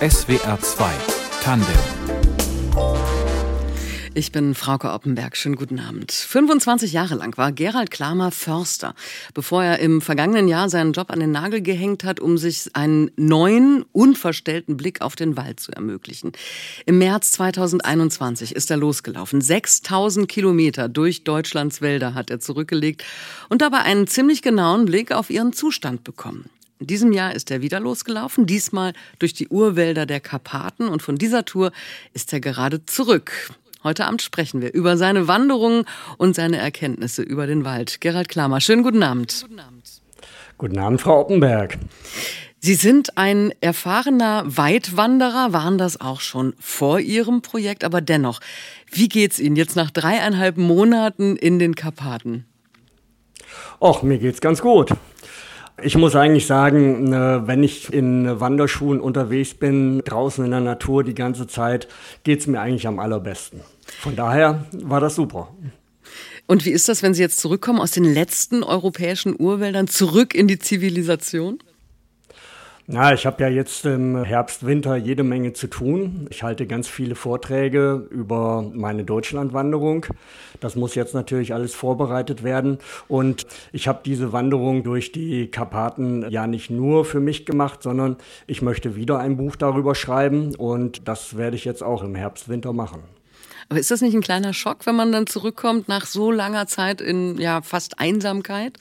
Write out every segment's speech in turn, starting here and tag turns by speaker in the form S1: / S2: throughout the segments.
S1: SWR 2 Tandem
S2: ich bin Frauke Oppenberg. Schönen guten Abend. 25 Jahre lang war Gerald Klamer Förster, bevor er im vergangenen Jahr seinen Job an den Nagel gehängt hat, um sich einen neuen, unverstellten Blick auf den Wald zu ermöglichen. Im März 2021 ist er losgelaufen. 6000 Kilometer durch Deutschlands Wälder hat er zurückgelegt und dabei einen ziemlich genauen Blick auf ihren Zustand bekommen. In diesem Jahr ist er wieder losgelaufen, diesmal durch die Urwälder der Karpaten und von dieser Tour ist er gerade zurück. Heute Abend sprechen wir über seine Wanderungen und seine Erkenntnisse über den Wald. Gerald Klamer, schönen guten Abend. Guten Abend,
S3: guten Abend Frau Oppenberg.
S2: Sie sind ein erfahrener Weitwanderer, waren das auch schon vor Ihrem Projekt, aber dennoch, wie geht's Ihnen jetzt nach dreieinhalb Monaten in den Karpaten?
S3: Och, mir geht's ganz gut. Ich muss eigentlich sagen, äh, wenn ich in Wanderschuhen unterwegs bin, draußen in der Natur die ganze Zeit, geht's mir eigentlich am allerbesten. Von daher war das super.
S2: Und wie ist das, wenn Sie jetzt zurückkommen aus den letzten europäischen Urwäldern, zurück in die Zivilisation?
S3: Na, ich habe ja jetzt im Herbst, Winter jede Menge zu tun. Ich halte ganz viele Vorträge über meine Deutschlandwanderung. Das muss jetzt natürlich alles vorbereitet werden. Und ich habe diese Wanderung durch die Karpaten ja nicht nur für mich gemacht, sondern ich möchte wieder ein Buch darüber schreiben. Und das werde ich jetzt auch im Herbst, Winter machen.
S2: Aber ist das nicht ein kleiner Schock, wenn man dann zurückkommt nach so langer Zeit in ja fast Einsamkeit?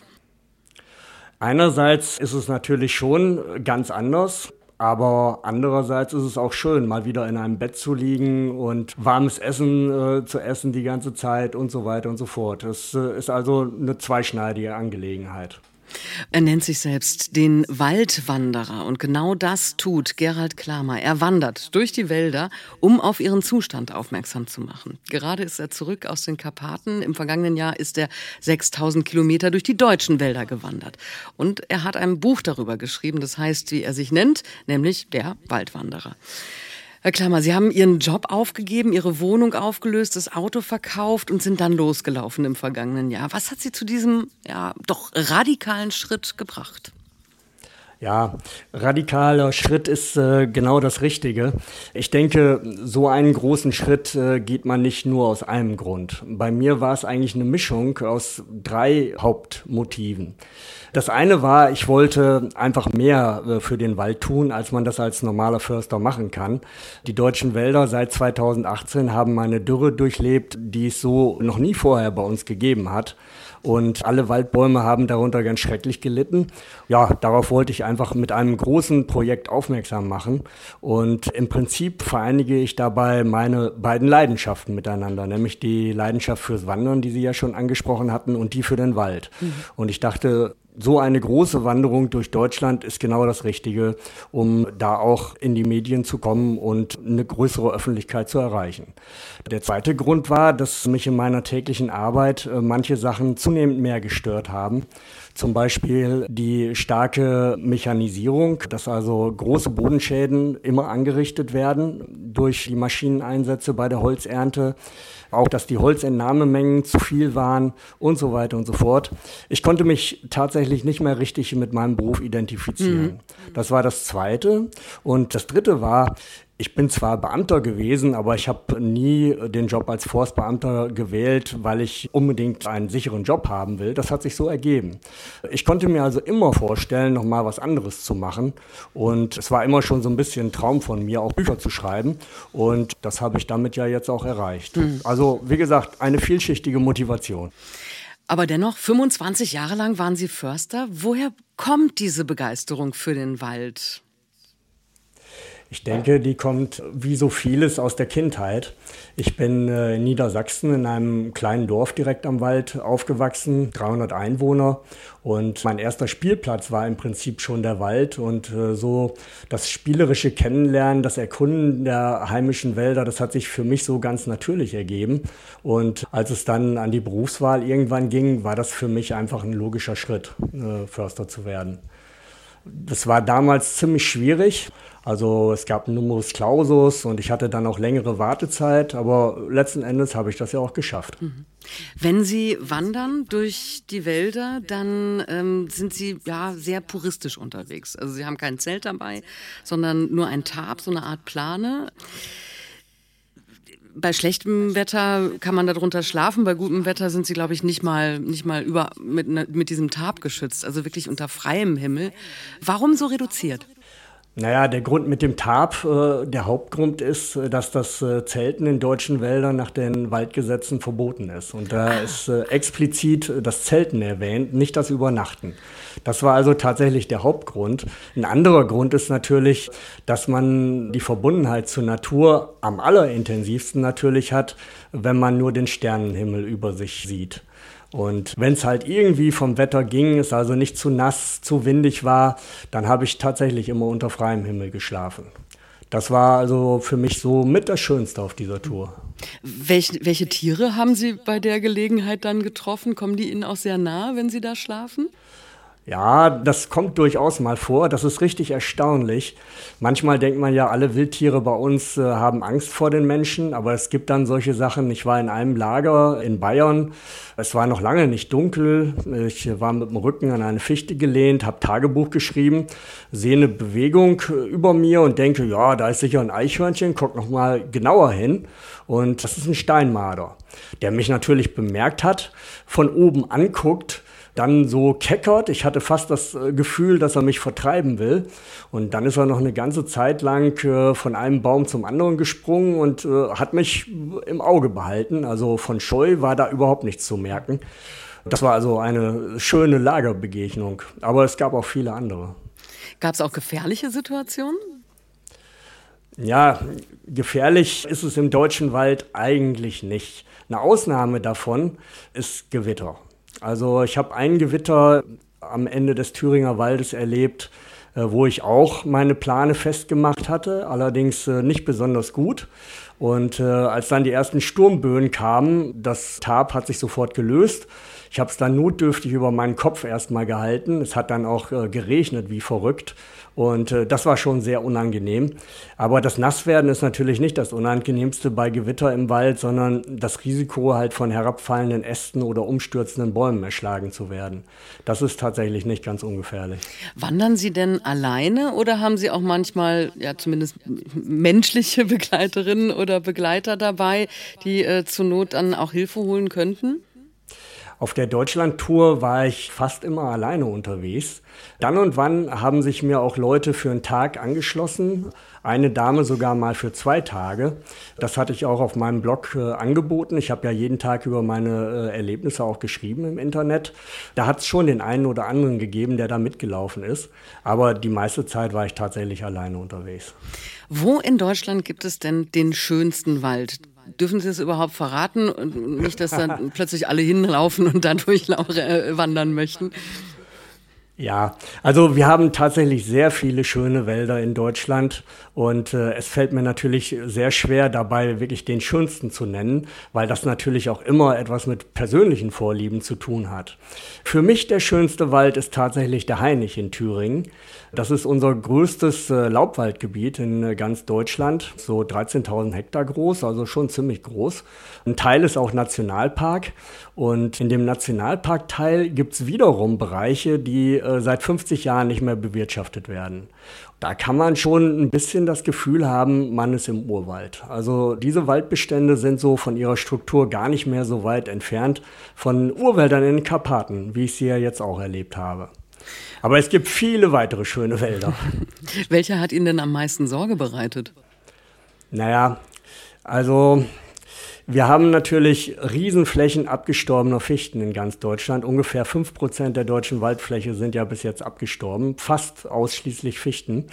S3: Einerseits ist es natürlich schon ganz anders. Aber andererseits ist es auch schön, mal wieder in einem Bett zu liegen und warmes Essen äh, zu essen die ganze Zeit und so weiter und so fort. Das äh, ist also eine zweischneidige Angelegenheit.
S2: Er nennt sich selbst den Waldwanderer und genau das tut Gerald Klamer. Er wandert durch die Wälder, um auf ihren Zustand aufmerksam zu machen. Gerade ist er zurück aus den Karpaten. Im vergangenen Jahr ist er 6000 Kilometer durch die deutschen Wälder gewandert. Und er hat ein Buch darüber geschrieben, das heißt, wie er sich nennt, nämlich der Waldwanderer. Herr Klammer, Sie haben Ihren Job aufgegeben, Ihre Wohnung aufgelöst, das Auto verkauft und sind dann losgelaufen im vergangenen Jahr. Was hat Sie zu diesem ja doch radikalen Schritt gebracht?
S3: Ja, radikaler Schritt ist äh, genau das Richtige. Ich denke, so einen großen Schritt äh, geht man nicht nur aus einem Grund. Bei mir war es eigentlich eine Mischung aus drei Hauptmotiven. Das eine war, ich wollte einfach mehr äh, für den Wald tun, als man das als normaler Förster machen kann. Die deutschen Wälder seit 2018 haben eine Dürre durchlebt, die es so noch nie vorher bei uns gegeben hat. Und alle Waldbäume haben darunter ganz schrecklich gelitten. Ja, darauf wollte ich einfach mit einem großen Projekt aufmerksam machen. Und im Prinzip vereinige ich dabei meine beiden Leidenschaften miteinander, nämlich die Leidenschaft fürs Wandern, die Sie ja schon angesprochen hatten, und die für den Wald. Mhm. Und ich dachte, so eine große Wanderung durch Deutschland ist genau das Richtige, um da auch in die Medien zu kommen und eine größere Öffentlichkeit zu erreichen. Der zweite Grund war, dass mich in meiner täglichen Arbeit äh, manche Sachen zunehmend mehr gestört haben. Zum Beispiel die starke Mechanisierung, dass also große Bodenschäden immer angerichtet werden durch die Maschineneinsätze bei der Holzernte auch dass die Holzentnahmemengen zu viel waren und so weiter und so fort. Ich konnte mich tatsächlich nicht mehr richtig mit meinem Beruf identifizieren. Mhm. Das war das Zweite. Und das Dritte war, ich bin zwar Beamter gewesen, aber ich habe nie den Job als Forstbeamter gewählt, weil ich unbedingt einen sicheren Job haben will. Das hat sich so ergeben. Ich konnte mir also immer vorstellen, noch mal was anderes zu machen. Und es war immer schon so ein bisschen ein Traum von mir, auch Bücher zu schreiben. Und das habe ich damit ja jetzt auch erreicht. Mhm. Also, wie gesagt, eine vielschichtige Motivation.
S2: Aber dennoch, 25 Jahre lang waren Sie Förster. Woher kommt diese Begeisterung für den Wald?
S3: Ich denke, die kommt wie so vieles aus der Kindheit. Ich bin äh, in Niedersachsen in einem kleinen Dorf direkt am Wald aufgewachsen, 300 Einwohner. Und mein erster Spielplatz war im Prinzip schon der Wald. Und äh, so das spielerische Kennenlernen, das Erkunden der heimischen Wälder, das hat sich für mich so ganz natürlich ergeben. Und als es dann an die Berufswahl irgendwann ging, war das für mich einfach ein logischer Schritt, äh, Förster zu werden. Das war damals ziemlich schwierig, Also es gab einen Numerus Clausus und ich hatte dann auch längere Wartezeit, aber letzten Endes habe ich das ja auch geschafft. Mhm.
S2: Wenn Sie wandern durch die Wälder, dann ähm, sind Sie ja sehr puristisch unterwegs. Also Sie haben kein Zelt dabei, sondern nur ein Tab, so eine Art Plane. Bei schlechtem Wetter kann man darunter schlafen, bei gutem Wetter sind sie, glaube ich, nicht mal, nicht mal über, mit, mit diesem Tab geschützt, also wirklich unter freiem Himmel. Warum so reduziert?
S3: Naja, der Grund mit dem Tarp, äh, der Hauptgrund ist, äh, dass das äh, Zelten in deutschen Wäldern nach den Waldgesetzen verboten ist. Und da ah. ist äh, explizit das Zelten erwähnt, nicht das Übernachten. Das war also tatsächlich der Hauptgrund. Ein anderer Grund ist natürlich, dass man die Verbundenheit zur Natur am allerintensivsten natürlich hat, wenn man nur den Sternenhimmel über sich sieht. Und wenn es halt irgendwie vom Wetter ging, es also nicht zu nass, zu windig war, dann habe ich tatsächlich immer unter freiem Himmel geschlafen. Das war also für mich so mit das Schönste auf dieser Tour.
S2: Welch, welche Tiere haben Sie bei der Gelegenheit dann getroffen? Kommen die Ihnen auch sehr nah, wenn Sie da schlafen?
S3: Ja, das kommt durchaus mal vor. Das ist richtig erstaunlich. Manchmal denkt man ja, alle Wildtiere bei uns äh, haben Angst vor den Menschen, aber es gibt dann solche Sachen. Ich war in einem Lager in Bayern. Es war noch lange nicht dunkel. Ich war mit dem Rücken an eine Fichte gelehnt, habe Tagebuch geschrieben, sehe eine Bewegung äh, über mir und denke, ja, da ist sicher ein Eichhörnchen. Guck noch mal genauer hin. Und das ist ein Steinmarder, der mich natürlich bemerkt hat, von oben anguckt dann so keckert. Ich hatte fast das äh, Gefühl, dass er mich vertreiben will. Und dann ist er noch eine ganze Zeit lang äh, von einem Baum zum anderen gesprungen und äh, hat mich im Auge behalten. Also von Scheu war da überhaupt nichts zu merken. Das war also eine schöne Lagerbegegnung. Aber es gab auch viele andere.
S2: Gab es auch gefährliche Situationen?
S3: Ja, gefährlich ist es im deutschen Wald eigentlich nicht. Eine Ausnahme davon ist Gewitter. Also ich habe ein Gewitter am Ende des Thüringer Waldes erlebt, äh, wo ich auch meine Plane festgemacht hatte, allerdings äh, nicht besonders gut. Und äh, als dann die ersten Sturmböen kamen, das Tab hat sich sofort gelöst. Ich habe es dann notdürftig über meinen Kopf erstmal gehalten. Es hat dann auch geregnet wie verrückt. Und äh, das war schon sehr unangenehm. Aber das Nasswerden ist natürlich nicht das Unangenehmste bei Gewitter im Wald, sondern das Risiko halt von herabfallenden Ästen oder umstürzenden Bäumen erschlagen zu werden. Das ist tatsächlich nicht ganz ungefährlich.
S2: Wandern Sie denn alleine oder haben Sie auch manchmal, ja zumindest menschliche Begleiterinnen oder Begleiter dabei, die äh, zur Not dann auch Hilfe holen könnten?
S3: Auf der Deutschland-Tour war ich fast immer alleine unterwegs. Dann und wann haben sich mir auch Leute für einen Tag angeschlossen. Eine Dame sogar mal für zwei Tage. Das hatte ich auch auf meinem Blog äh, angeboten. Ich habe ja jeden Tag über meine äh, Erlebnisse auch geschrieben im Internet. Da hat es schon den einen oder anderen gegeben, der da mitgelaufen ist. Aber die meiste Zeit war ich tatsächlich alleine unterwegs.
S2: Wo in Deutschland gibt es denn den schönsten Wald? Dürfen Sie es überhaupt verraten? Und nicht, dass dann plötzlich alle hinlaufen und dann durchwandern möchten?
S3: Ja, also wir haben tatsächlich sehr viele schöne Wälder in Deutschland und äh, es fällt mir natürlich sehr schwer dabei wirklich den schönsten zu nennen, weil das natürlich auch immer etwas mit persönlichen Vorlieben zu tun hat. Für mich der schönste Wald ist tatsächlich der Hainich in Thüringen. Das ist unser größtes äh, Laubwaldgebiet in äh, ganz Deutschland, so 13.000 Hektar groß, also schon ziemlich groß. Ein Teil ist auch Nationalpark und in dem Nationalparkteil gibt es wiederum Bereiche, die äh, seit 50 Jahren nicht mehr bewirtschaftet werden. Da kann man schon ein bisschen das Gefühl haben, man ist im Urwald. Also diese Waldbestände sind so von ihrer Struktur gar nicht mehr so weit entfernt von Urwäldern in den Karpaten, wie ich sie ja jetzt auch erlebt habe. Aber es gibt viele weitere schöne Wälder.
S2: Welcher hat Ihnen denn am meisten Sorge bereitet?
S3: Naja, also wir haben natürlich Riesenflächen abgestorbener Fichten in ganz Deutschland. Ungefähr fünf Prozent der deutschen Waldfläche sind ja bis jetzt abgestorben, fast ausschließlich Fichten.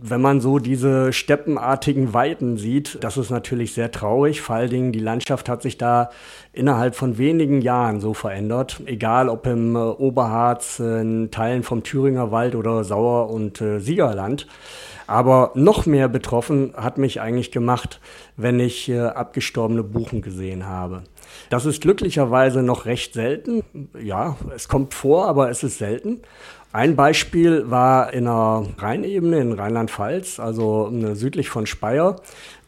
S3: Wenn man so diese steppenartigen Weiten sieht, das ist natürlich sehr traurig. Vor allen Dingen die Landschaft hat sich da innerhalb von wenigen Jahren so verändert. Egal ob im äh, Oberharz, in Teilen vom Thüringer Wald oder Sauer- und äh, Siegerland. Aber noch mehr betroffen hat mich eigentlich gemacht, wenn ich äh, abgestorbene Buchen gesehen habe. Das ist glücklicherweise noch recht selten. Ja, es kommt vor, aber es ist selten. Ein Beispiel war in der Rheinebene in Rheinland-Pfalz, also südlich von Speyer,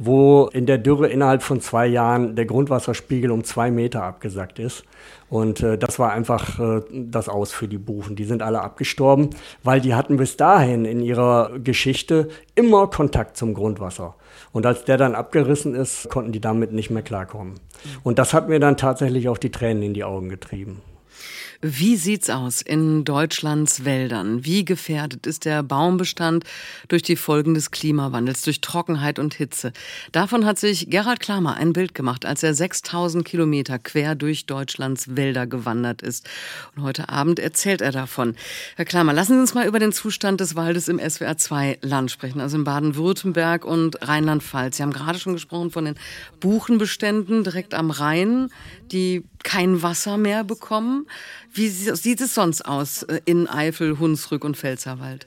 S3: wo in der Dürre innerhalb von zwei Jahren der Grundwasserspiegel um zwei Meter abgesackt ist. Und äh, das war einfach äh, das Aus für die Buchen. Die sind alle abgestorben, weil die hatten bis dahin in ihrer Geschichte immer Kontakt zum Grundwasser. Und als der dann abgerissen ist, konnten die damit nicht mehr klarkommen. Und das hat mir dann tatsächlich auch die Tränen in die Augen getrieben.
S2: Wie sieht's aus in Deutschlands Wäldern? Wie gefährdet ist der Baumbestand durch die Folgen des Klimawandels, durch Trockenheit und Hitze? Davon hat sich Gerhard Klamer ein Bild gemacht, als er 6000 Kilometer quer durch Deutschlands Wälder gewandert ist. Und heute Abend erzählt er davon. Herr Klamer, lassen Sie uns mal über den Zustand des Waldes im SWR 2 Land sprechen, also in Baden-Württemberg und Rheinland-Pfalz. Sie haben gerade schon gesprochen von den Buchenbeständen direkt am Rhein, die kein Wasser mehr bekommen. Wie sieht es sonst aus äh, in Eifel, Hunsrück und Pfälzerwald?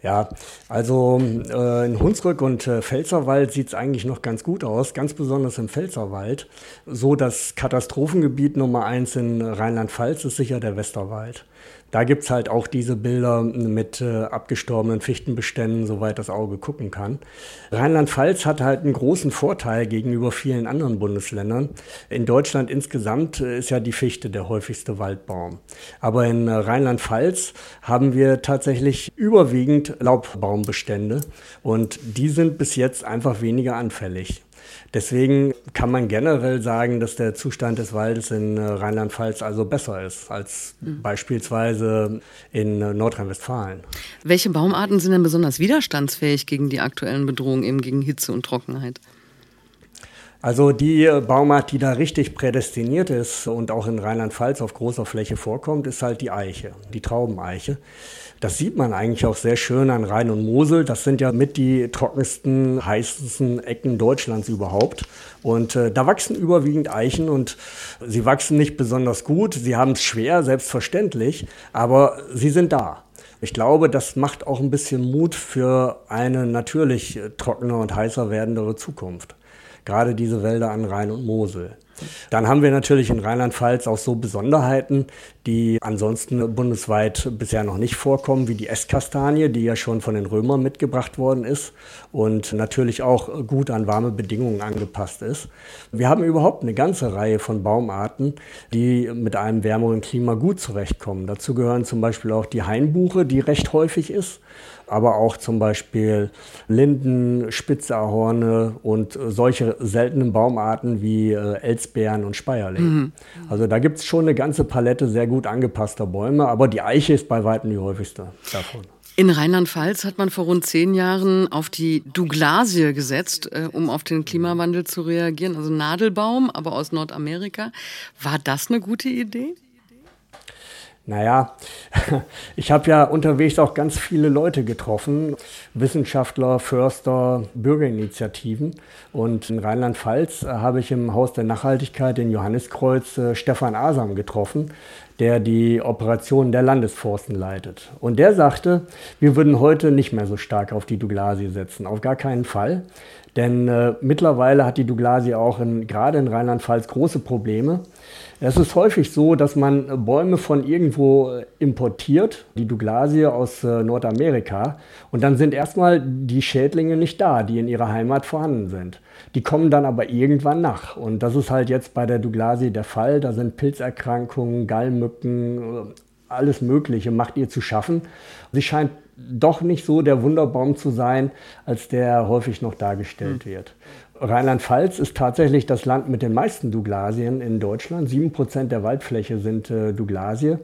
S3: Ja, also äh, in Hunsrück und äh, Pfälzerwald sieht es eigentlich noch ganz gut aus, ganz besonders im Pfälzerwald. So das Katastrophengebiet Nummer eins in Rheinland-Pfalz ist sicher der Westerwald. Da gibt es halt auch diese Bilder mit äh, abgestorbenen Fichtenbeständen, soweit das Auge gucken kann. Rheinland-Pfalz hat halt einen großen Vorteil gegenüber vielen anderen Bundesländern. In Deutschland insgesamt äh, ist ja die Fichte der häufigste Waldbaum. Aber in äh, Rheinland-Pfalz haben wir tatsächlich überwiegend Laubbaumbestände und die sind bis jetzt einfach weniger anfällig. Deswegen kann man generell sagen, dass der Zustand des Waldes in äh, Rheinland-Pfalz also besser ist als mhm. beispielsweise in äh, Nordrhein-Westfalen.
S2: Welche Baumarten sind denn besonders widerstandsfähig gegen die aktuellen Bedrohungen, eben gegen Hitze und Trockenheit?
S3: Also die Baumart, die da richtig prädestiniert ist und auch in Rheinland-Pfalz auf großer Fläche vorkommt, ist halt die Eiche, die Traubeneiche. Das sieht man eigentlich auch sehr schön an Rhein und Mosel. Das sind ja mit die trockensten, heißesten Ecken Deutschlands überhaupt. Und äh, da wachsen überwiegend Eichen und sie wachsen nicht besonders gut. Sie haben es schwer, selbstverständlich, aber sie sind da. Ich glaube, das macht auch ein bisschen Mut für eine natürlich trockener und heißer werdendere Zukunft. Gerade diese Wälder an Rhein und Mosel. Dann haben wir natürlich in Rheinland-Pfalz auch so Besonderheiten, die ansonsten bundesweit bisher noch nicht vorkommen, wie die Esskastanie, die ja schon von den Römern mitgebracht worden ist und natürlich auch gut an warme Bedingungen angepasst ist. Wir haben überhaupt eine ganze Reihe von Baumarten, die mit einem wärmeren Klima gut zurechtkommen. Dazu gehören zum Beispiel auch die Hainbuche, die recht häufig ist aber auch zum Beispiel Linden, Spitzahorne und solche seltenen Baumarten wie äh, Elsbeeren und Speierling. Mhm. Also da gibt es schon eine ganze Palette sehr gut angepasster Bäume, aber die Eiche ist bei weitem die häufigste davon.
S2: In Rheinland-Pfalz hat man vor rund zehn Jahren auf die Douglasie gesetzt, äh, um auf den Klimawandel zu reagieren. Also Nadelbaum, aber aus Nordamerika. War das eine gute Idee?
S3: Naja, ich habe ja unterwegs auch ganz viele Leute getroffen, Wissenschaftler, Förster, Bürgerinitiativen. Und in Rheinland-Pfalz habe ich im Haus der Nachhaltigkeit in Johanniskreuz äh, Stefan Asam getroffen, der die Operation der Landesforsten leitet. Und der sagte, wir würden heute nicht mehr so stark auf die Douglasie setzen, auf gar keinen Fall. Denn äh, mittlerweile hat die Douglasie auch in, gerade in Rheinland-Pfalz große Probleme. Es ist häufig so, dass man Bäume von irgendwo importiert, die Douglasie aus äh, Nordamerika, und dann sind erstmal die Schädlinge nicht da, die in ihrer Heimat vorhanden sind. Die kommen dann aber irgendwann nach. Und das ist halt jetzt bei der Douglasie der Fall. Da sind Pilzerkrankungen, Gallmücken, äh, alles Mögliche macht ihr zu schaffen. Sie scheint doch nicht so der Wunderbaum zu sein, als der häufig noch dargestellt mhm. wird. Rheinland-Pfalz ist tatsächlich das Land mit den meisten Douglasien in Deutschland. Sieben Prozent der Waldfläche sind äh, Douglasie.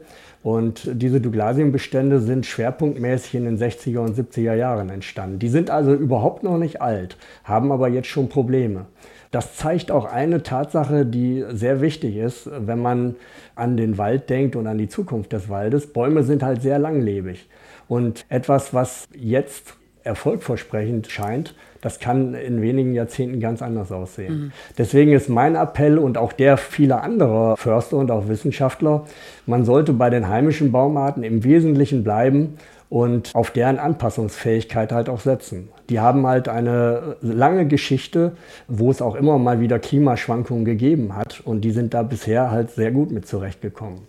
S3: Und diese Douglasienbestände sind schwerpunktmäßig in den 60er und 70er Jahren entstanden. Die sind also überhaupt noch nicht alt, haben aber jetzt schon Probleme. Das zeigt auch eine Tatsache, die sehr wichtig ist, wenn man an den Wald denkt und an die Zukunft des Waldes. Bäume sind halt sehr langlebig. Und etwas, was jetzt erfolgversprechend scheint, das kann in wenigen Jahrzehnten ganz anders aussehen. Mhm. Deswegen ist mein Appell und auch der vieler anderer Förster und auch Wissenschaftler, man sollte bei den heimischen Baumarten im Wesentlichen bleiben und auf deren Anpassungsfähigkeit halt auch setzen. Die haben halt eine lange Geschichte, wo es auch immer mal wieder Klimaschwankungen gegeben hat und die sind da bisher halt sehr gut mit zurechtgekommen.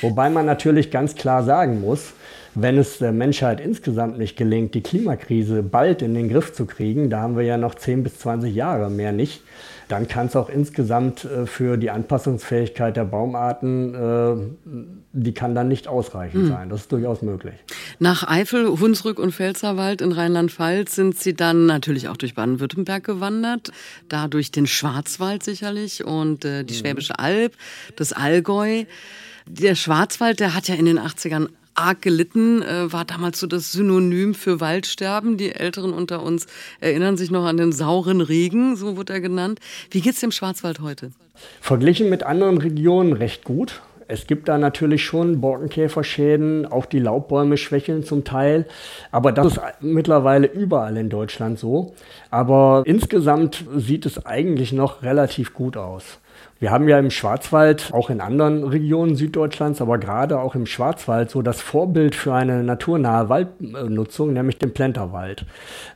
S3: Wobei man natürlich ganz klar sagen muss, wenn es der Menschheit insgesamt nicht gelingt, die Klimakrise bald in den Griff zu kriegen, da haben wir ja noch 10 bis 20 Jahre mehr nicht, dann kann es auch insgesamt äh, für die Anpassungsfähigkeit der Baumarten, äh, die kann dann nicht ausreichend mhm. sein. Das ist durchaus möglich.
S2: Nach Eifel, Hunsrück und Pfälzerwald in Rheinland-Pfalz sind Sie dann natürlich auch durch Baden-Württemberg gewandert, da durch den Schwarzwald sicherlich und äh, die mhm. Schwäbische Alb, das Allgäu. Der Schwarzwald, der hat ja in den 80ern arg gelitten, äh, war damals so das Synonym für Waldsterben. Die Älteren unter uns erinnern sich noch an den sauren Regen, so wurde er genannt. Wie geht's dem Schwarzwald heute?
S3: Verglichen mit anderen Regionen recht gut. Es gibt da natürlich schon Borkenkäferschäden, auch die Laubbäume schwächeln zum Teil, aber das ist mittlerweile überall in Deutschland so. Aber insgesamt sieht es eigentlich noch relativ gut aus. Wir haben ja im Schwarzwald, auch in anderen Regionen Süddeutschlands, aber gerade auch im Schwarzwald so das Vorbild für eine naturnahe Waldnutzung, nämlich den Plenterwald.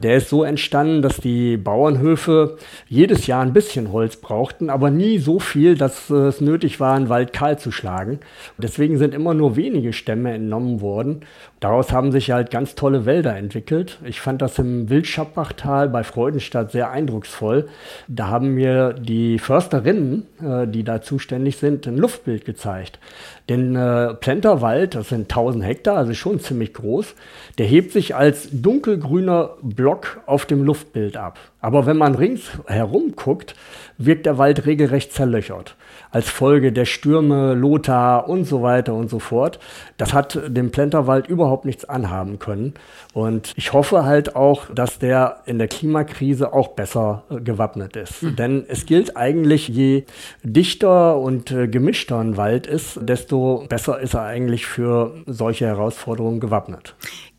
S3: Der ist so entstanden, dass die Bauernhöfe jedes Jahr ein bisschen Holz brauchten, aber nie so viel, dass es nötig war, einen Wald kahl zu schlagen. Deswegen sind immer nur wenige Stämme entnommen worden. Daraus haben sich halt ganz tolle Wälder entwickelt. Ich fand das im Wildschappachtal bei Freudenstadt sehr eindrucksvoll. Da haben mir die Försterinnen, äh, die da zuständig sind, ein Luftbild gezeigt. Den äh, Plenterwald, das sind 1000 Hektar, also schon ziemlich groß, der hebt sich als dunkelgrüner Block auf dem Luftbild ab. Aber wenn man ringsherum guckt, wirkt der Wald regelrecht zerlöchert als Folge der Stürme, Lothar und so weiter und so fort. Das hat dem Plenterwald überhaupt nichts anhaben können. Und ich hoffe halt auch, dass der in der Klimakrise auch besser äh, gewappnet ist. Mhm. Denn es gilt eigentlich, je dichter und äh, gemischter ein Wald ist, desto besser ist er eigentlich für solche Herausforderungen gewappnet.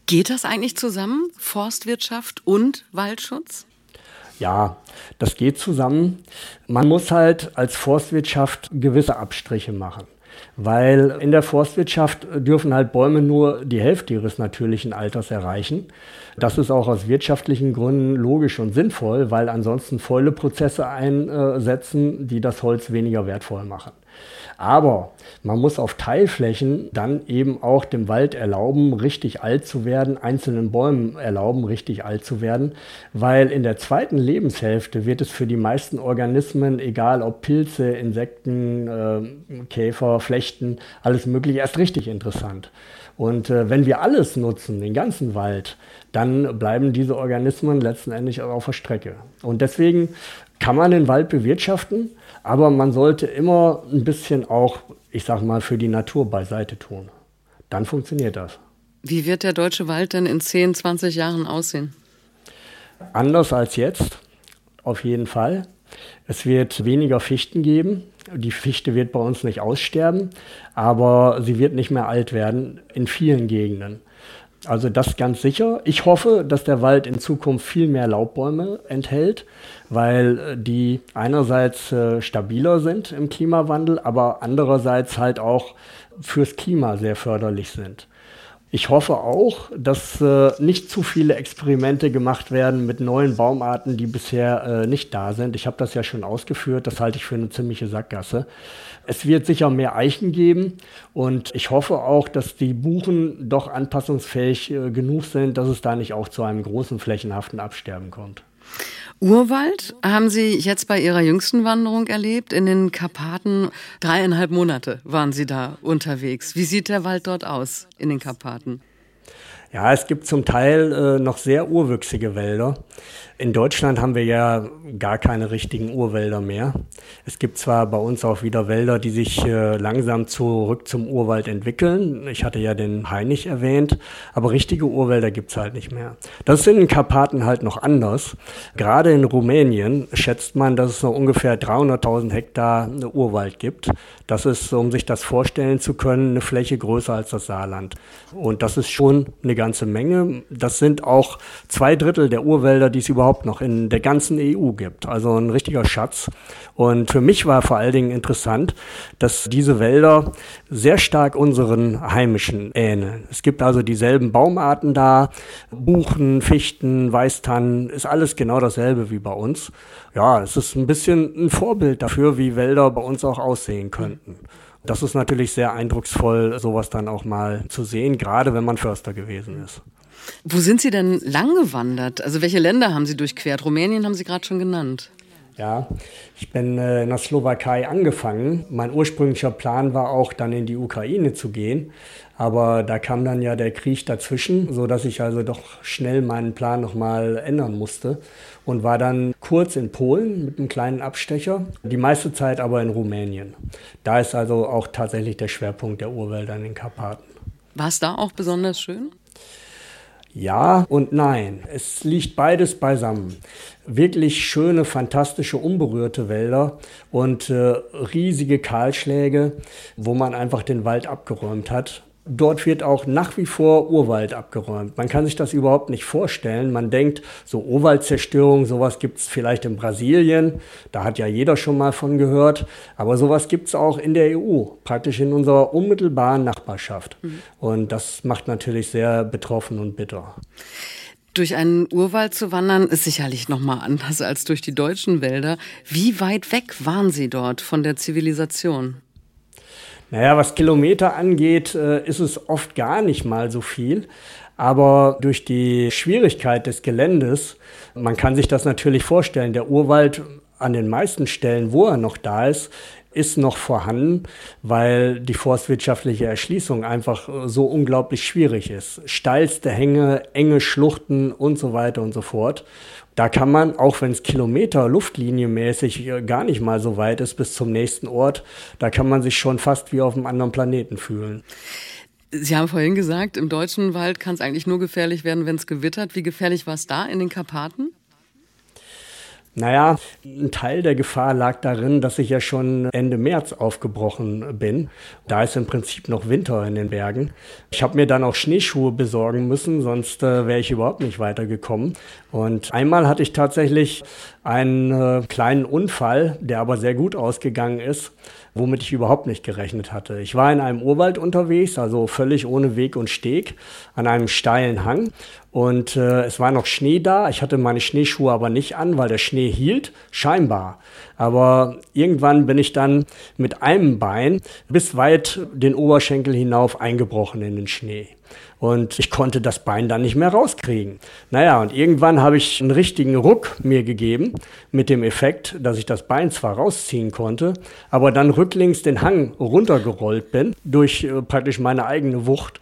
S2: Geht das eigentlich zusammen, Forstwirtschaft und Waldschutz?
S3: Ja, das geht zusammen. Man muss halt als Forstwirtschaft gewisse Abstriche machen. Weil in der Forstwirtschaft dürfen halt Bäume nur die Hälfte ihres natürlichen Alters erreichen. Das ist auch aus wirtschaftlichen Gründen logisch und sinnvoll, weil ansonsten Fäuleprozesse einsetzen, die das Holz weniger wertvoll machen. Aber man muss auf Teilflächen dann eben auch dem Wald erlauben, richtig alt zu werden, einzelnen Bäumen erlauben, richtig alt zu werden, weil in der zweiten Lebenshälfte wird es für die meisten Organismen, egal ob Pilze, Insekten, äh, Käfer, Flechten, alles mögliche, erst richtig interessant. Und äh, wenn wir alles nutzen, den ganzen Wald, dann bleiben diese Organismen letzten Endes auch auf der Strecke. Und deswegen kann man den Wald bewirtschaften, aber man sollte immer ein bisschen auch, ich sag mal, für die Natur beiseite tun. Dann funktioniert das.
S2: Wie wird der deutsche Wald denn in 10, 20 Jahren aussehen?
S3: Anders als jetzt, auf jeden Fall. Es wird weniger Fichten geben. Die Fichte wird bei uns nicht aussterben, aber sie wird nicht mehr alt werden in vielen Gegenden. Also das ganz sicher. Ich hoffe, dass der Wald in Zukunft viel mehr Laubbäume enthält, weil äh, die einerseits äh, stabiler sind im Klimawandel, aber andererseits halt auch fürs Klima sehr förderlich sind. Ich hoffe auch, dass äh, nicht zu viele Experimente gemacht werden mit neuen Baumarten, die bisher nicht da sind. Ich habe das ja schon ausgeführt, das halte ich für eine ziemliche Sackgasse. Es wird sicher mehr Eichen geben und ich hoffe auch, dass die Buchen doch anpassungsfähig äh, genug sind, dass es da nicht auch zu einem großen flächenhaften Absterben kommt.
S2: Urwald haben Sie jetzt bei Ihrer jüngsten Wanderung erlebt. In den Karpaten dreieinhalb Monate waren Sie da unterwegs. Wie sieht der Wald dort aus in den Karpaten?
S3: Ja, es gibt zum Teil äh, noch sehr urwüchsige Wälder. In Deutschland haben wir ja gar keine richtigen Urwälder mehr. Es gibt zwar bei uns auch wieder Wälder, die sich äh, langsam zurück zum Urwald entwickeln. Ich hatte ja den Hainich erwähnt, aber richtige Urwälder gibt's halt nicht mehr. Das ist in den Karpaten halt noch anders. Gerade in Rumänien schätzt man, dass es noch ungefähr 300.000 Hektar Urwald gibt. Das ist, um sich das vorstellen zu können, eine Fläche größer als das Saarland. Und das ist schon eine ganze Menge. Das sind auch zwei Drittel der Urwälder, die es überhaupt noch in der ganzen EU gibt. Also ein richtiger Schatz. Und für mich war vor allen Dingen interessant, dass diese Wälder sehr stark unseren heimischen ähneln. Es gibt also dieselben Baumarten da, Buchen, Fichten, Weißtannen, ist alles genau dasselbe wie bei uns. Ja, es ist ein bisschen ein Vorbild dafür, wie Wälder bei uns auch aussehen könnten. Das ist natürlich sehr eindrucksvoll, sowas dann auch mal zu sehen, gerade wenn man Förster gewesen ist.
S2: Wo sind Sie denn lang gewandert? Also welche Länder haben Sie durchquert? Rumänien haben Sie gerade schon genannt.
S3: Ja, ich bin äh, in der Slowakei angefangen. Mein ursprünglicher Plan war auch, dann in die Ukraine zu gehen. Aber da kam dann ja der Krieg dazwischen, so dass ich also doch schnell meinen Plan nochmal ändern musste und war dann kurz in Polen mit einem kleinen Abstecher, die meiste Zeit aber in Rumänien. Da ist also auch tatsächlich der Schwerpunkt der Urwälder in den Karpaten.
S2: War es da auch besonders schön?
S3: Ja und nein. Es liegt beides beisammen. Wirklich schöne, fantastische, unberührte Wälder und äh, riesige Kahlschläge, wo man einfach den Wald abgeräumt hat. Dort wird auch nach wie vor Urwald abgeräumt. Man kann sich das überhaupt nicht vorstellen. Man denkt, so Urwaldzerstörung, sowas gibt es vielleicht in Brasilien. Da hat ja jeder schon mal von gehört. Aber sowas gibt es auch in der EU, praktisch in unserer unmittelbaren Nachbarschaft. Mhm. Und das macht natürlich sehr betroffen und bitter.
S2: Durch einen Urwald zu wandern ist sicherlich noch mal anders als durch die deutschen Wälder. Wie weit weg waren Sie dort von der Zivilisation?
S3: Naja, was Kilometer angeht, äh, ist es oft gar nicht mal so viel. Aber durch die Schwierigkeit des Geländes, man kann sich das natürlich vorstellen, der Urwald an den meisten Stellen, wo er noch da ist, ist noch vorhanden, weil die forstwirtschaftliche Erschließung einfach so unglaublich schwierig ist. Steilste Hänge, enge Schluchten und so weiter und so fort. Da kann man, auch wenn es Kilometer luftlinienmäßig äh, gar nicht mal so weit ist bis zum nächsten Ort, da kann man sich schon fast wie auf einem anderen Planeten fühlen.
S2: Sie haben vorhin gesagt, im deutschen Wald kann es eigentlich nur gefährlich werden, wenn es gewittert. Wie gefährlich war es da in den Karpaten?
S3: Naja, ein Teil der Gefahr lag darin, dass ich ja schon Ende März aufgebrochen bin. Da ist im Prinzip noch Winter in den Bergen. Ich habe mir dann auch Schneeschuhe besorgen müssen, sonst äh, wäre ich überhaupt nicht weitergekommen. Und einmal hatte ich tatsächlich einen äh, kleinen Unfall, der aber sehr gut ausgegangen ist womit ich überhaupt nicht gerechnet hatte. Ich war in einem Urwald unterwegs, also völlig ohne Weg und Steg, an einem steilen Hang. Und äh, es war noch Schnee da. Ich hatte meine Schneeschuhe aber nicht an, weil der Schnee hielt, scheinbar. Aber irgendwann bin ich dann mit einem Bein bis weit den Oberschenkel hinauf eingebrochen in den Schnee. Und ich konnte das Bein dann nicht mehr rauskriegen. Naja, und irgendwann habe ich einen richtigen Ruck mir gegeben, mit dem Effekt, dass ich das Bein zwar rausziehen konnte, aber dann rücklings den Hang runtergerollt bin, durch äh, praktisch meine eigene Wucht.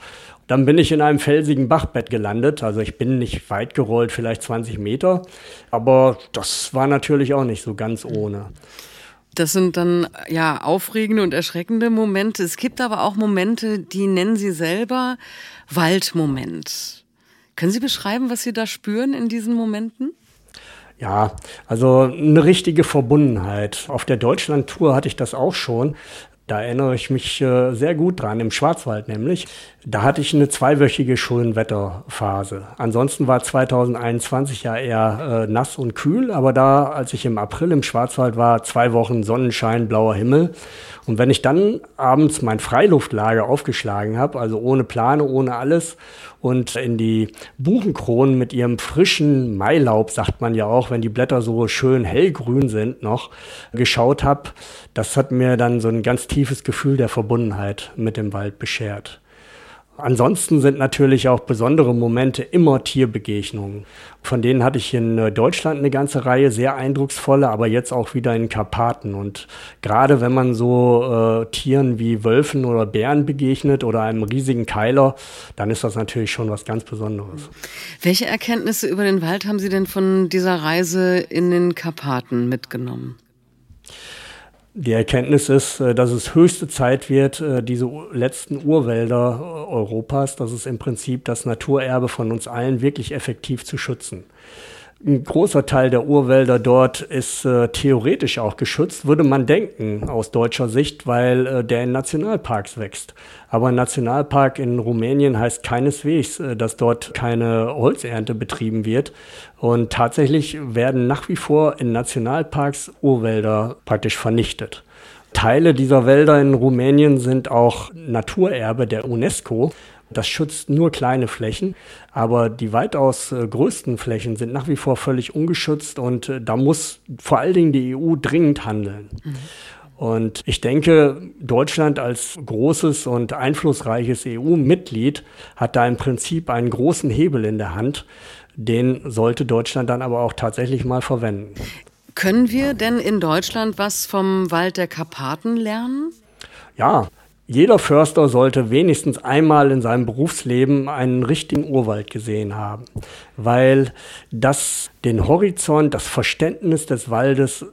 S3: Dann bin ich in einem felsigen Bachbett gelandet. Also ich bin nicht weit gerollt, vielleicht 20 Meter. Aber das war natürlich auch nicht so ganz ohne.
S2: Das sind dann ja aufregende und erschreckende Momente. Es gibt aber auch Momente, die nennen Sie selber Waldmoment. Können Sie beschreiben, was Sie da spüren in diesen Momenten?
S3: Ja, also eine richtige Verbundenheit. Auf der Deutschland-Tour hatte ich das auch schon. Da erinnere ich mich äh, sehr gut dran, im Schwarzwald nämlich. Da hatte ich eine zweiwöchige Schönwetterphase. Ansonsten war 2021 ja eher äh, nass und kühl, aber da, als ich im April im Schwarzwald war, zwei Wochen Sonnenschein, blauer Himmel. Und wenn ich dann abends mein Freiluftlager aufgeschlagen habe, also ohne Plane, ohne alles, und in die Buchenkronen mit ihrem frischen Mailaub, sagt man ja auch, wenn die Blätter so schön hellgrün sind noch, geschaut habe, das hat mir dann so ein ganz tiefes Gefühl der Verbundenheit mit dem Wald beschert. Ansonsten sind natürlich auch besondere Momente immer Tierbegegnungen. Von denen hatte ich in äh, Deutschland eine ganze Reihe, sehr eindrucksvolle, aber jetzt auch wieder in Karpaten. Und gerade wenn man so äh, Tieren wie Wölfen oder Bären begegnet oder einem riesigen Keiler, dann ist das natürlich schon was ganz Besonderes.
S2: Welche Erkenntnisse über den Wald haben Sie denn von dieser Reise in den Karpaten mitgenommen?
S3: Die Erkenntnis ist, äh, dass es höchste Zeit wird, äh, diese letzten Urwälder äh, Europas, das ist im Prinzip das Naturerbe von uns allen, wirklich effektiv zu schützen. Ein großer Teil der Urwälder dort ist äh, theoretisch auch geschützt, würde man denken aus deutscher Sicht, weil äh, der in Nationalparks wächst. Aber ein Nationalpark in Rumänien heißt keineswegs, äh, dass dort keine Holzernte betrieben wird. Und tatsächlich werden nach wie vor in Nationalparks Urwälder praktisch vernichtet. Teile dieser Wälder in Rumänien sind auch Naturerbe der UNESCO. Das schützt nur kleine Flächen, aber die weitaus äh, größten Flächen sind nach wie vor völlig ungeschützt und äh, da muss vor allen Dingen die EU dringend handeln. Mhm. Und ich denke, Deutschland als großes und einflussreiches EU-Mitglied hat da im Prinzip einen großen Hebel in der Hand. Den sollte Deutschland dann aber auch tatsächlich mal verwenden.
S2: Können wir denn in Deutschland was vom Wald der Karpaten lernen?
S3: Ja, jeder Förster sollte wenigstens einmal in seinem Berufsleben einen richtigen Urwald gesehen haben, weil das den Horizont, das Verständnis des Waldes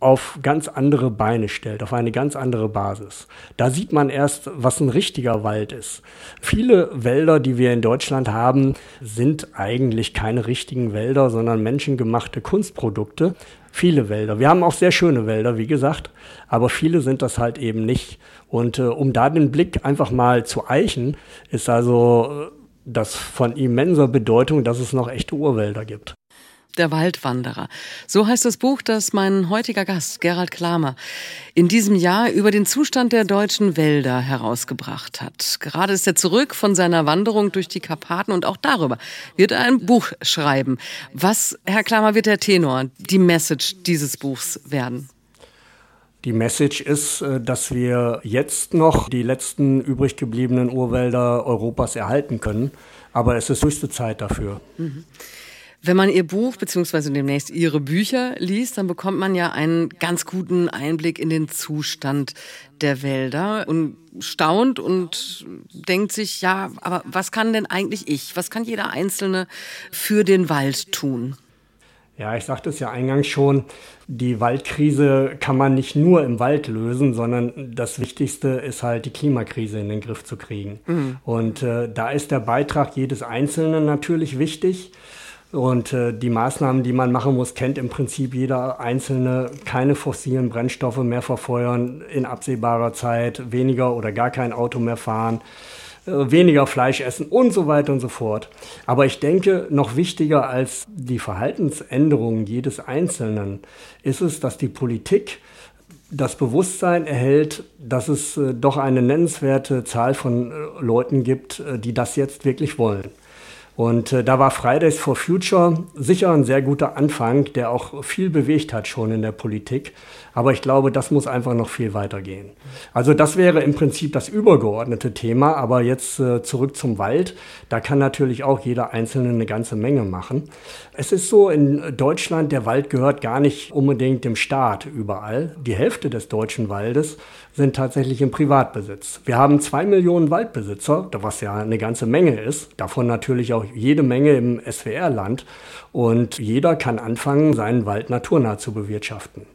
S3: auf ganz andere Beine stellt, auf eine ganz andere Basis. Da sieht man erst, was ein richtiger Wald ist. Viele Wälder, die wir in Deutschland haben, sind eigentlich keine richtigen Wälder, sondern menschengemachte Kunstprodukte. Viele Wälder. Wir haben auch sehr schöne Wälder, wie gesagt, aber viele sind das halt eben nicht. Und äh, um da den Blick einfach mal zu eichen, ist also äh, das von immenser Bedeutung, dass es noch echte Urwälder gibt.
S2: Der Waldwanderer. So heißt das Buch, das mein heutiger Gast, Gerald Klamer, in diesem Jahr über den Zustand der deutschen Wälder herausgebracht hat. Gerade ist er zurück von seiner Wanderung durch die Karpaten und auch darüber wird er ein Buch schreiben. Was, Herr Klamer, wird der Tenor, die Message dieses Buchs werden?
S3: Die Message ist, äh, dass wir jetzt noch die letzten übrig gebliebenen Urwälder Europas erhalten können. Aber es ist höchste Zeit dafür.
S2: Mhm. Wenn man Ihr Buch beziehungsweise demnächst Ihre Bücher liest, dann bekommt man ja einen ganz guten Einblick in den Zustand der Wälder und staunt und denkt sich, ja, aber was kann denn eigentlich ich, was kann jeder Einzelne für den Wald tun?
S3: Ja, ich sagte es ja eingangs schon, die Waldkrise kann man nicht nur im Wald lösen, sondern das Wichtigste ist halt die Klimakrise in den Griff zu kriegen. Mhm. Und äh, da ist der Beitrag jedes Einzelnen natürlich wichtig. Und äh, die Maßnahmen, die man machen muss, kennt im Prinzip jeder Einzelne. Keine fossilen Brennstoffe mehr verfeuern in absehbarer Zeit, weniger oder gar kein Auto mehr fahren äh, weniger Fleisch essen und so weiter und so fort. Aber ich denke, noch wichtiger als die Verhaltensänderungen jedes Einzelnen ist es, dass die Politik das Bewusstsein erhält, dass es äh, doch eine nennenswerte Zahl von äh, Leuten gibt, die das jetzt wirklich wollen. Und äh, da war Fridays for Future sicher ein sehr guter Anfang, der auch viel bewegt hat schon in der Politik. Aber ich glaube, das muss einfach noch viel weitergehen. Also das wäre im Prinzip das übergeordnete Thema. Aber jetzt äh, zurück zum Wald. Da kann natürlich auch jeder Einzelne eine ganze Menge machen. Es ist so, in Deutschland, der Wald gehört gar nicht unbedingt dem Staat überall. Die Hälfte des deutschen Waldes sind tatsächlich im Privatbesitz. Wir haben zwei Millionen Waldbesitzer, was ja eine ganze Menge ist, davon natürlich auch jede Menge im SWR-Land. Und jeder kann anfangen, seinen Wald naturnah zu bewirtschaften.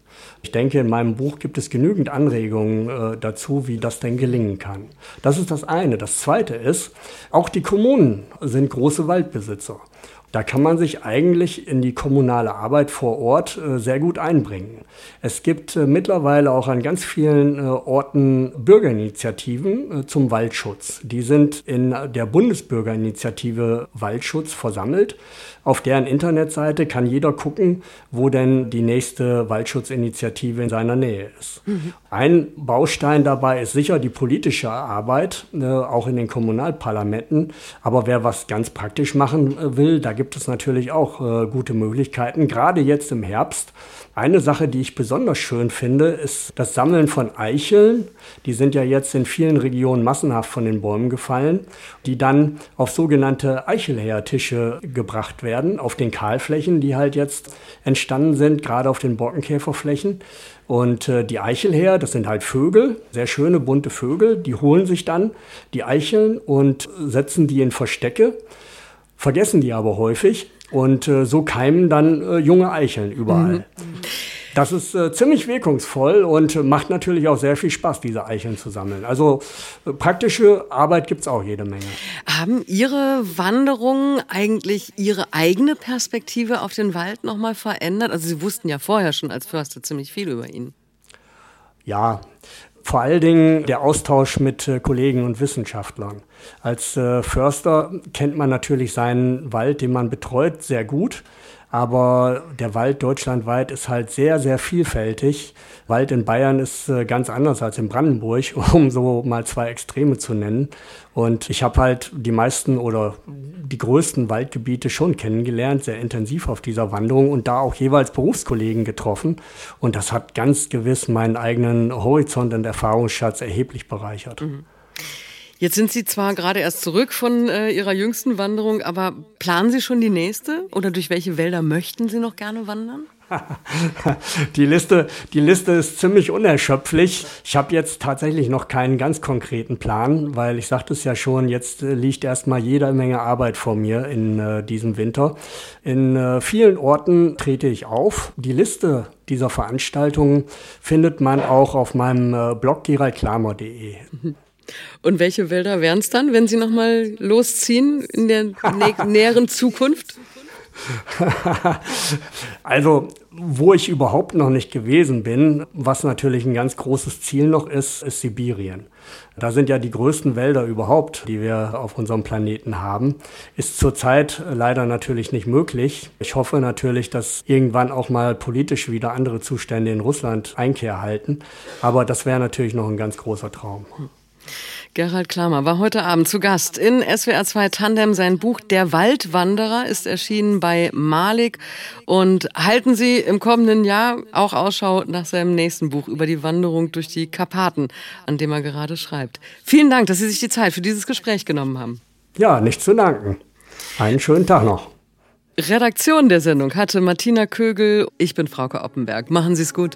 S3: Ich denke, in meinem Buch gibt es genügend Anregungen äh, dazu, wie das denn gelingen kann. Das ist das eine. Das zweite ist, auch die Kommunen sind große Waldbesitzer. Da kann man sich eigentlich in die kommunale Arbeit vor Ort äh, sehr gut einbringen. Es gibt äh, mittlerweile auch an ganz vielen äh, Orten Bürgerinitiativen zum Waldschutz. Die sind in der Bundesbürgerinitiative Waldschutz versammelt. Auf deren Internetseite kann jeder gucken, wo denn die nächste Waldschutzinitiative in seiner Nähe ist. Mhm. Ein Baustein dabei ist sicher die politische Arbeit, äh, auch in den Kommunalparlamenten. Aber wer was ganz praktisch machen äh, will, da gibt es natürlich auch äh, gute Möglichkeiten. Gerade jetzt im Herbst eine Sache, die ich besonders schön finde, ist das Sammeln von Eicheln. Die sind ja jetzt in vielen Regionen massenhaft von den Bäumen gefallen, die dann auf sogenannte Eichelhärtische gebracht werden, auf den Kahlflächen, die halt jetzt entstanden sind, gerade auf den Borkenkäferflächen. Und äh, die Eichelhäher, das sind halt Vögel, sehr schöne bunte Vögel, die holen sich dann die Eicheln und setzen die in Verstecke, vergessen die aber häufig und äh, so keimen dann äh, junge Eicheln überall. Mhm. Das ist äh, ziemlich wirkungsvoll und macht natürlich auch sehr viel Spaß, diese Eicheln zu sammeln. Also äh, praktische Arbeit gibt es auch jede Menge.
S2: Haben Ihre Wanderungen eigentlich Ihre eigene Perspektive auf den Wald nochmal verändert? Also Sie wussten ja vorher schon als Förster ziemlich viel über ihn.
S3: Ja, vor allen Dingen der Austausch mit äh, Kollegen und Wissenschaftlern. Als äh, Förster kennt man natürlich seinen Wald, den man betreut, sehr gut. Aber der Wald deutschlandweit ist halt sehr, sehr vielfältig. Wald in Bayern ist äh, ganz anders als in Brandenburg, um so mal zwei Extreme zu nennen. Und ich habe halt die meisten oder die größten Waldgebiete schon kennengelernt, sehr intensiv auf dieser Wanderung und da auch jeweils Berufskollegen getroffen. Und das hat ganz gewiss meinen eigenen Horizont und Erfahrungsschatz erheblich bereichert. Mhm.
S2: Jetzt sind Sie zwar gerade erst zurück von äh, Ihrer jüngsten Wanderung, aber planen Sie schon die nächste? Oder durch welche Wälder möchten Sie noch gerne wandern?
S3: die, Liste, die Liste ist ziemlich unerschöpflich. Ich habe jetzt tatsächlich noch keinen ganz konkreten Plan, weil ich sagte es ja schon, jetzt äh, liegt erstmal jede Menge Arbeit vor mir in äh, diesem Winter. In äh, vielen Orten trete ich auf. Die Liste dieser Veranstaltungen findet man auch auf meinem äh, Blog geraldklamer.de.
S2: Und welche Wälder wären es dann, wenn Sie nochmal losziehen in der nä näheren Zukunft?
S3: also, wo ich überhaupt noch nicht gewesen bin, was natürlich ein ganz großes Ziel noch ist, ist Sibirien. Da sind ja die größten Wälder überhaupt, die wir auf unserem Planeten haben. Ist zurzeit leider natürlich nicht möglich. Ich hoffe natürlich, dass irgendwann auch mal politisch wieder andere Zustände in Russland Einkehr halten. Aber das wäre natürlich noch ein ganz großer Traum.
S2: Gerald Klammer war heute Abend zu Gast in SWR 2 Tandem. Sein Buch Der Waldwanderer ist erschienen bei Malik. Und halten Sie im kommenden Jahr auch Ausschau nach seinem nächsten Buch über die Wanderung durch die Karpaten, an dem er gerade schreibt. Vielen Dank, dass Sie sich die Zeit für dieses Gespräch genommen haben.
S3: Ja, nicht zu danken. Einen schönen Tag noch.
S2: Redaktion der Sendung hatte Martina Kögel. Ich bin Frauke Oppenberg. Machen Sie es gut.